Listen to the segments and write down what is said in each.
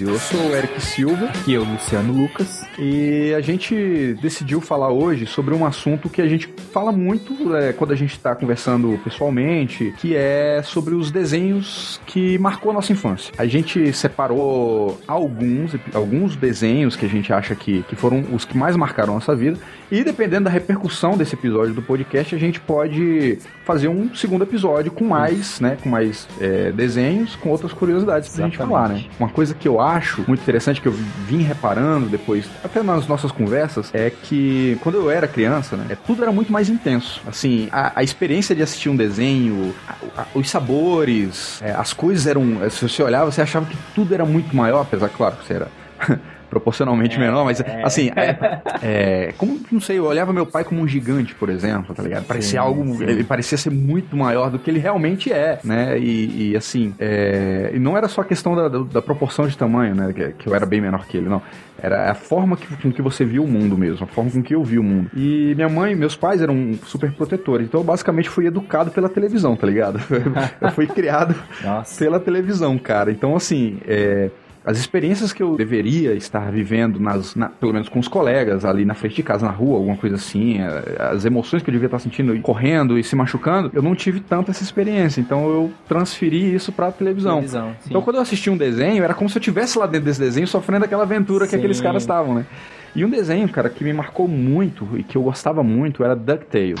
Brasil. Eu sou o Eric Silva. E eu, Luciano Lucas. E a gente decidiu falar hoje sobre um assunto que a gente fala muito é, quando a gente está conversando pessoalmente, que é sobre os desenhos que marcou a nossa infância. A gente separou alguns, alguns desenhos que a gente acha que, que foram os que mais marcaram a nossa vida. E dependendo da repercussão desse episódio do podcast, a gente pode fazer um segundo episódio com mais, né? Com mais é, desenhos, com outras curiosidades pra gente falar, né? Uma coisa que eu acho muito interessante, que eu vim reparando depois, até nas nossas conversas, é que quando eu era criança, né? Tudo era muito mais intenso. Assim, a, a experiência de assistir um desenho, a, a, os sabores, é, as coisas eram. Se você olhava, você achava que tudo era muito maior, apesar, claro, que você era. proporcionalmente é, menor, mas é. assim, é, é, como, não sei, eu olhava meu pai como um gigante, por exemplo, tá ligado? Parecia sim, algo, sim. ele parecia ser muito maior do que ele realmente é, né? E, e assim, é, e não era só a questão da, da, proporção de tamanho, né? Que, que, eu era bem menor que ele, não. Era a forma que, com que você viu o mundo mesmo, a forma com que eu vi o mundo. E minha mãe, meus pais eram super protetores, então eu basicamente fui educado pela televisão, tá ligado? eu fui criado Nossa. pela televisão, cara. Então, assim, é as experiências que eu deveria estar vivendo, nas, na, pelo menos com os colegas ali na frente de casa, na rua, alguma coisa assim, eh, as emoções que eu devia estar sentindo correndo e se machucando, eu não tive tanta essa experiência. Então eu transferi isso pra televisão. televisão então quando eu assisti um desenho, era como se eu estivesse lá dentro desse desenho sofrendo aquela aventura sim. que aqueles caras estavam, né? E um desenho, cara, que me marcou muito e que eu gostava muito era DuckTales.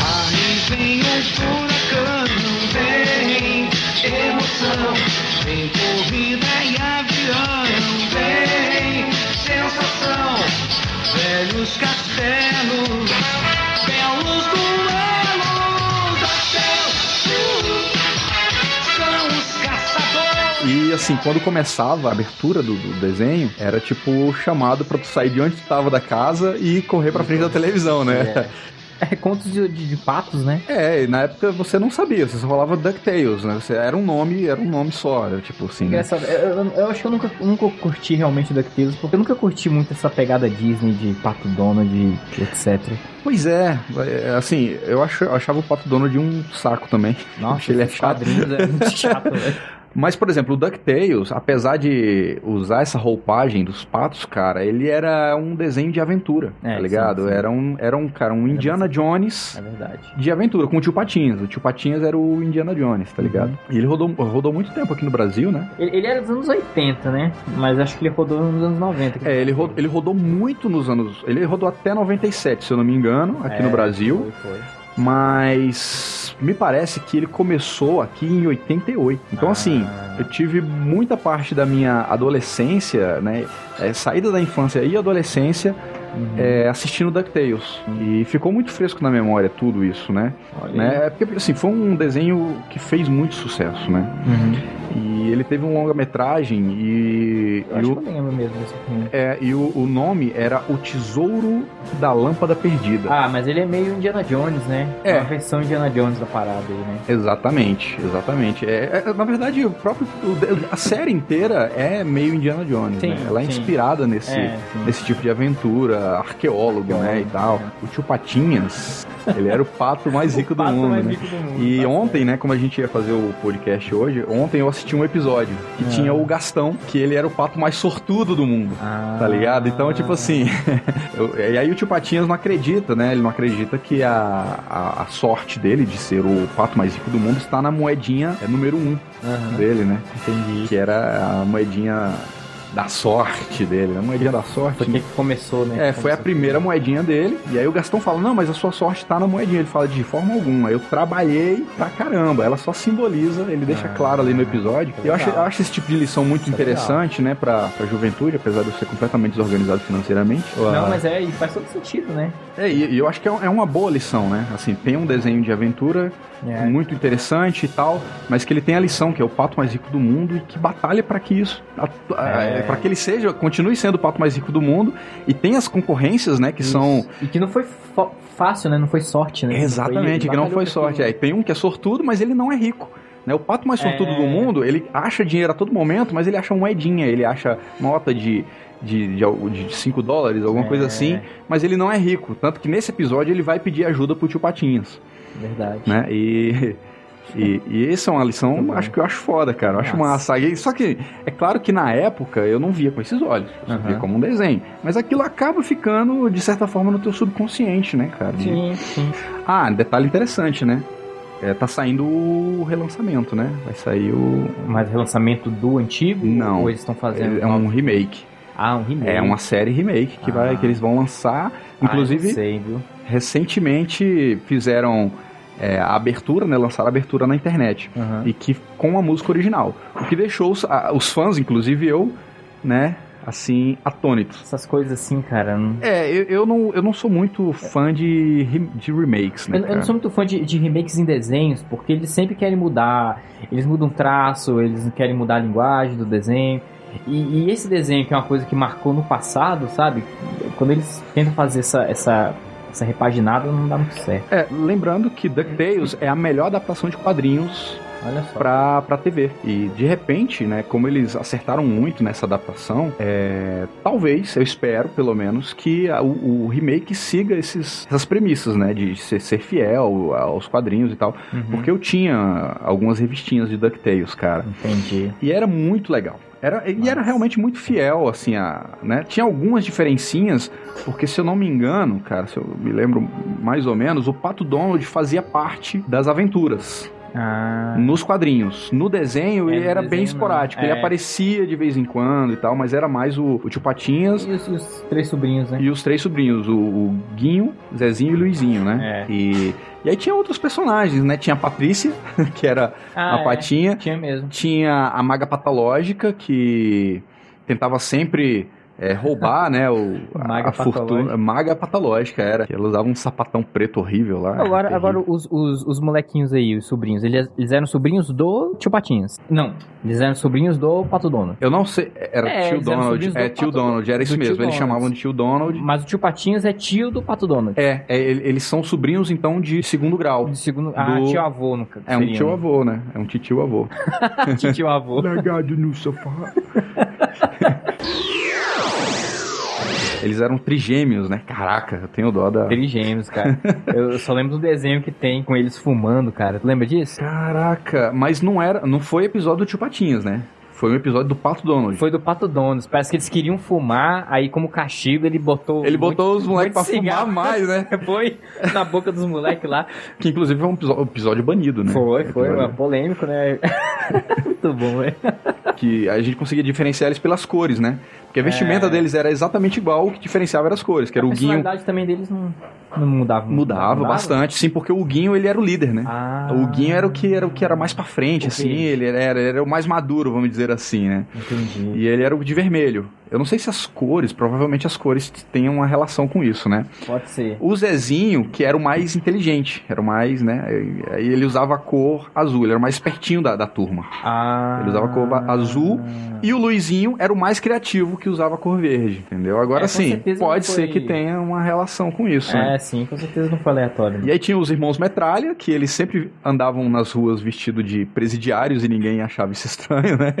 Aí vem emoção. Vem corrida e avião, vem sensação, velhos castelos, belos duelos são os caçadores. E assim, quando começava a abertura do, do desenho, era tipo chamado para tu sair de onde tu tava da casa e correr pra frente da televisão, né? É. É, contos de, de, de, patos, né? É, e na época você não sabia, você só falava DuckTales, né? Você, era um nome, era um nome só, era tipo assim. Né? Engraçado, né? eu, eu, eu, acho que eu nunca, nunca curti realmente DuckTales, porque eu nunca curti muito essa pegada Disney de Pato Donald, etc. Pois é, é, assim, eu, acho, eu achava o Pato Donald um saco também. Nossa, ele é chato. é muito chato, velho. Mas, por exemplo, o DuckTales, apesar de usar essa roupagem dos patos, cara, ele era um desenho de aventura, é, tá ligado? Sim, sim. Era, um, era um, cara, um Indiana Jones é de aventura, com o Tio Patinhas. O Tio Patinhas era o Indiana Jones, tá ligado? Uhum. E ele rodou, rodou muito tempo aqui no Brasil, né? Ele, ele, era dos anos 80, né? Mas acho que ele rodou nos anos 90. É, ele rodou, ele rodou muito nos anos... Ele rodou até 97, se eu não me engano, aqui é, no Brasil. Foi, foi. Mas me parece que ele começou aqui em 88. Então, assim, ah. assim, eu tive muita parte da minha adolescência, né? É, saída da infância e adolescência uhum. é, assistindo DuckTales. Uhum. E ficou muito fresco na memória tudo isso, né? né? Porque, assim, foi um desenho que fez muito sucesso, né? Uhum. E ele teve um longa-metragem e. Eu e acho o, que eu lembro mesmo desse filme. É, e o, o nome era O Tesouro da Lâmpada Perdida. Ah, mas ele é meio Indiana Jones, né? É. Uma versão Indiana Jones da parada aí, né? Exatamente, exatamente. É, é, na verdade, o próprio. A série inteira é meio Indiana Jones, sim, né? Ela é sim. inspirada nesse, é, nesse tipo de aventura, arqueólogo, né? E tal. O Tio Patinhas. Ele era o pato mais rico, do, mundo, mais né? rico do mundo. E ontem, né, como a gente ia fazer o podcast hoje, ontem eu assisti um episódio que é. tinha o Gastão, que ele era o pato mais sortudo do mundo. Ah. Tá ligado? Então, tipo assim. e aí o tio Patinhas não acredita, né? Ele não acredita que a, a, a, sorte dele de ser o pato mais rico do mundo está na moedinha é, número um uhum. dele, né? Entendi. Que era a moedinha da sorte dele, a moedinha da sorte. Foi que começou, né? É, foi a primeira moedinha dele. E aí o Gastão fala: Não, mas a sua sorte tá na moedinha. Ele fala: De forma alguma. Eu trabalhei pra caramba. Ela só simboliza, ele deixa ah, claro ali no episódio. E eu acho, eu acho esse tipo de lição muito é interessante, é né, pra, pra juventude, apesar de eu ser completamente desorganizado financeiramente. Não, mas é, e faz todo sentido, né? É, e, eu acho que é, é uma boa lição, né? Assim, tem um desenho de aventura é. muito interessante e tal, mas que ele tem a lição que é o pato mais rico do mundo e que batalha para que isso, é. Para que ele seja, continue sendo o pato mais rico do mundo e tem as concorrências, né, que isso. são e que não foi fácil, né, não foi sorte, né? Exatamente, que não foi sorte. É, tem um que é sortudo, mas ele não é rico. Né? O pato mais sortudo é... do mundo, ele acha dinheiro a todo momento, mas ele acha moedinha, ele acha nota de de, de 5 dólares, alguma é. coisa assim, mas ele não é rico. Tanto que nesse episódio ele vai pedir ajuda pro tio Patinhas. Verdade. Né? E E, e essa é uma lição, acho que eu acho foda, cara. Eu acho Nossa. massa. E- Só que, é claro que na época eu não via com esses olhos. Eu só via como um desenho. Mas aquilo acaba ficando, de certa forma, no teu subconsciente, né, cara? Sim, sim. Ah, detalhe interessante, né? É, tá saindo o relançamento, né? Vai sair o. Mas relançamento do antigo? Não. Ou eles estão fazendo. É um remake. Ah, um remake. É uma série remake que, vai, Ah. que eles vão lançar. Ah, Inclusive, eu sei, recentemente fizeram é, a abertura, né? Lançaram a abertura na internet. Aham. E que com a música original. O que deixou os, a- os fãs, inclusive eu, né? Assim, atônitos. Essas coisas assim, cara. não- É, eu, eu, não, eu não sou muito fã de, de remakes, né? Eu, eu não sou muito fã de, de remakes em desenhos, porque eles sempre querem mudar. Eles mudam traço, eles querem mudar a linguagem do desenho. E, e esse desenho, que é uma coisa que marcou no passado, sabe? Quando eles tentam fazer essa, essa, essa repaginada, não dá muito certo. É, lembrando que DuckTales é a melhor adaptação de quadrinhos Olha só. pra, pra TV. E de repente, né, como eles acertaram muito nessa adaptação, é, talvez, eu espero pelo menos, que a- o, o remake siga esses, essas premissas, né, de ser, ser fiel aos quadrinhos e tal. Uhum. Porque eu tinha algumas revistinhas de DuckTales, cara. Entendi. E era muito legal. Era, e era realmente muito fiel, assim, a, né? Tinha algumas diferencinhas, porque se eu não me engano, cara, se eu me lembro mais ou menos, o Pato Donald fazia parte das aventuras Ah, nos quadrinhos. No desenho, É, ele no era desenho bem esporádico. Ele É. aparecia de vez em quando e tal, mas era mais o, o Tio Patinhas e os, os três sobrinhos, né? e os três sobrinhos, o, o Guinho, Zezinho e Luizinho, né? É. E, e aí tinha outros personagens, né? Tinha a Patrícia, que era Ah, a é. patinha. Tinha mesmo. Tinha a maga patológica, que tentava sempre é, roubar, né, o, a, Maga a fortuna. Maga patológica era. Ela usava um sapatão preto horrível lá. Agora, terrível. agora os, os, os molequinhos aí, os sobrinhos, eles, eles eram sobrinhos do Tio Patinhas. Não, eles eram sobrinhos do Pato Dono. Eu não sei, era É, tio Donald. É, do tio Pato- Donald, era isso do tio mesmo. Eles Donald. chamavam de tio Donald. Mas o Tio Patinhas é tio do Pato Donald. É, é, ele- eles são sobrinhos, então, de segundo grau. De segundo. Ah, Do- tio avô, no caso. É um tio avô, né? É um tio avô. tio avô. Largado no sofá. Eles eram trigêmeos, né? Caraca, eu tenho dó da. Trigêmeos, cara. Eu só lembro do desenho que tem com eles fumando, cara. Tu lembra disso? Caraca, mas não era, não foi episódio do Tio Patinhas, né? Foi um episódio do Pato Donald. Foi do Pato Donos. Parece que eles queriam fumar, aí como castigo ele botou. Ele botou os moleques pra muito fumar cigarro. mais, né? Foi na boca dos moleques lá. Que inclusive foi um episódio, banido, né? Foi, foi, Episódio é polêmico, né? Muito bom, velho. Que a gente conseguia diferenciar eles pelas cores, né? Porque a vestimenta É. deles era exatamente igual, o que diferenciava era as cores, que era a o Guinho. personalidade também deles não, não mudava. muito. Mudava bastante, sim, porque o Guinho ele era o líder, né? Ah, O Guinho era o que era o que era mais pra frente, O assim, ele era, ele era o mais maduro, vamos dizer assim, né? Entendi. E ele era o de vermelho. Eu não sei se as cores, provavelmente as cores tenham uma relação com isso, né? Pode ser. O Zezinho, que era o mais inteligente, era o mais, né? Aí ele usava a cor azul, ele era o mais espertinho da, da turma. Ah. Ele usava a cor azul. E o Luizinho era o mais criativo que usava a cor verde, entendeu? Agora É, sim, pode não ser foi- que tenha uma relação com isso, né? É, sim, com certeza não foi aleatório. né? E aí tinha os irmãos Metralha, que eles sempre andavam nas ruas vestidos de presidiários e ninguém achava isso estranho, né?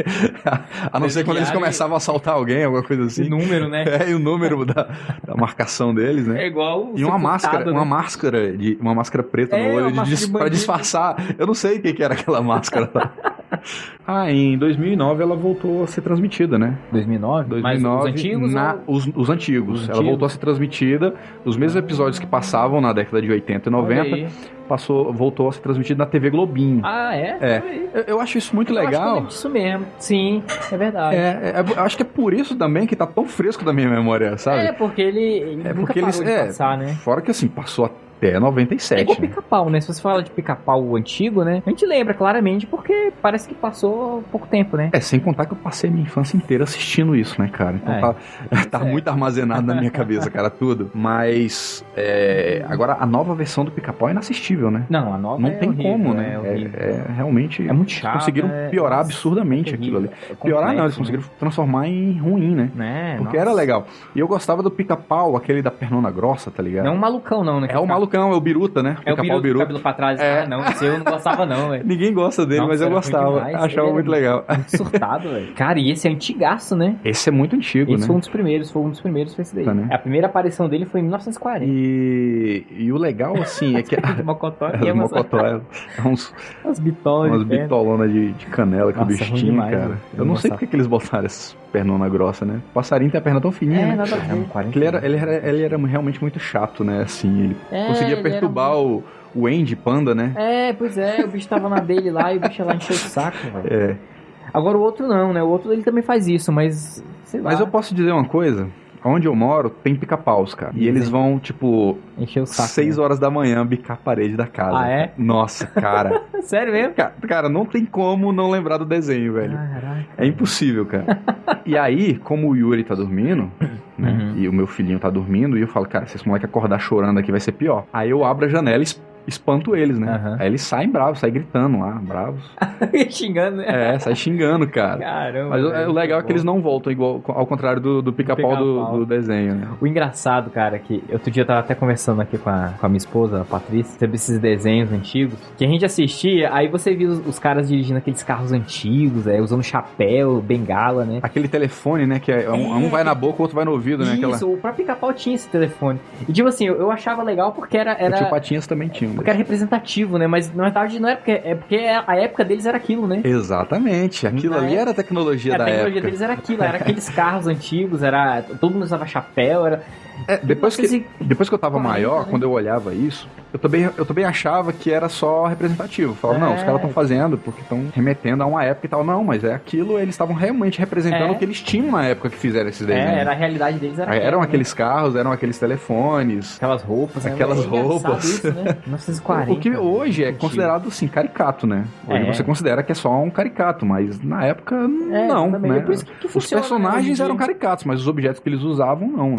A não ser quando eles começavam a assaltar alguém, alguma coisa O assim. número, né? É, e o número da, da marcação deles, né? É igual. E uma máscara, uma né? máscara de uma máscara preta É, no olho de de pra bandido. disfarçar. Eu não sei o que, que era aquela máscara. lá. ah, em 2009 ela voltou a ser transmitida, né? 2009? 2009 Mas os antigos? na- ou- os, os antigos. Os Ela antigos? voltou a ser transmitida. Os mesmos episódios que passavam na década de 80 e Olha 90 aí. Passou, voltou a ser transmitido na TV Globinho. Ah, é? É. Aí. Eu, eu acho isso muito Eu acho legal. lembro disso mesmo. Sim, é verdade. É, é, eu acho que é por isso também que tá tão fresco da minha memória, sabe? É, porque ele, ele É nunca porque parou eles. de É, passar, né? fora que assim, passou até É 97. igual né? pica-pau, né? Se você fala de pica-pau antigo, né? A gente lembra claramente porque parece que passou pouco tempo, né? É, sem contar que eu passei minha infância inteira assistindo isso, né, cara? Então É. tá, tá é. muito armazenado na minha cabeça, cara, tudo. Mas, é, agora a nova versão do pica-pau é inassistível, né? Não, a nova Não é tem horrível, como, É, né? É, é realmente. É muito chato. conseguiram é- piorar absurdamente aquilo ali. É Piorar não, eles complexo, conseguiram transformar em ruim, né? né? Porque Nossa. era legal. E eu gostava do pica-pau, aquele da pernona grossa, tá ligado? Não é um malucão, não, né? É o malucão, é o biruta, né? É o Pica-pau biruta, cabelo pra trás. É. Ah, não, esse eu não gostava, não, velho. Ninguém gosta dele, mas eu gostava. Achava muito legal. Muito surtado, velho. Cara, e esse é antigaço, né? Esse é muito antigo, Esse né? foi um dos primeiros, foi um dos primeiros, foi esse daí. Tá, né? A primeira aparição dele foi em 1940. E, e o legal, assim, é que. Uma mocotó É, é umas, mocotó, é, é uns, umas bitolas umas bitolonas de, de canela que Nossa, o bicho ruim tinha, cara. né? Eu não sei porque que eles botaram essas pernona grossa, né? O passarinho tem a perna tão fininha, É, né? nada a ver. Porque Ele era, ele, era, ele era realmente muito chato, né? Assim, ele É, conseguia ele perturbar o, o Andy Panda, né? É, pois é, o bicho tava na dele lá e o bicho lá encheu o saco, velho. É. Agora o outro não, né? O outro ele também faz isso, mas. Sei lá. Mas eu posso dizer uma coisa? Onde eu moro, tem pica-paus, cara. E eles vão, tipo, Encheu o saco. 6 né? horas da manhã bicar a parede da casa. Ah, é? Nossa, cara. Sério mesmo? Ca- cara, não tem como não lembrar do desenho, velho. Caraca. É impossível, cara. e aí, como o Yuri tá dormindo, né? Uhum. E o meu filhinho tá dormindo, e eu falo, cara, se esse moleque acordar chorando aqui vai ser pior. Aí eu abro a janela e espanto eles, né? Aham. Aí eles saem bravos, saem gritando lá, bravos. Xingando, né? É, sai xingando, cara. Caramba. Mas o, velho, o legal é que eles bom. não voltam igual, ao contrário do, do pica-pau do, do desenho, né? O engraçado, cara, que outro dia eu tava até conversando aqui com a, com a minha esposa, a Patrícia, sobre esses desenhos antigos, que a gente assistia, aí você via os, os caras dirigindo aqueles carros antigos, é, usando chapéu, bengala, né? Aquele telefone, né? Que é, um, um vai na boca, o outro vai no ouvido, né? Aquela... Isso, o próprio pica-pau tinha esse telefone. E tipo assim, eu, eu achava legal porque era. O era tio Patinhas também tinha. Porque era representativo, né? Mas na verdade não é porque. É porque a época deles era aquilo, né? Exatamente. Aquilo Na ali época- era a tecnologia a da tecnologia época. deles era aquilo, era aqueles carros antigos, era. Todo mundo usava chapéu, era. É, depois, que, 1940, depois que eu tava 40, maior, né? quando eu olhava isso, eu também, eu também achava que era só representativo. Falava, É. não, os caras estão fazendo porque estão remetendo a uma época e tal. Não, mas é aquilo, eles estavam realmente representando É. o que eles tinham na época que fizeram esses desenhos. É, era a realidade deles, era eram né? aqueles carros, eram aqueles telefones. Aquelas roupas, né? Aquelas É roupas. Isso, né? 1940. o que hoje é considerado, assim, caricato, né? Hoje É. você considera que é só um caricato, mas na época, É, não, né? É por isso que- que Os personagens eram caricatos, mas os objetos que eles usavam, não.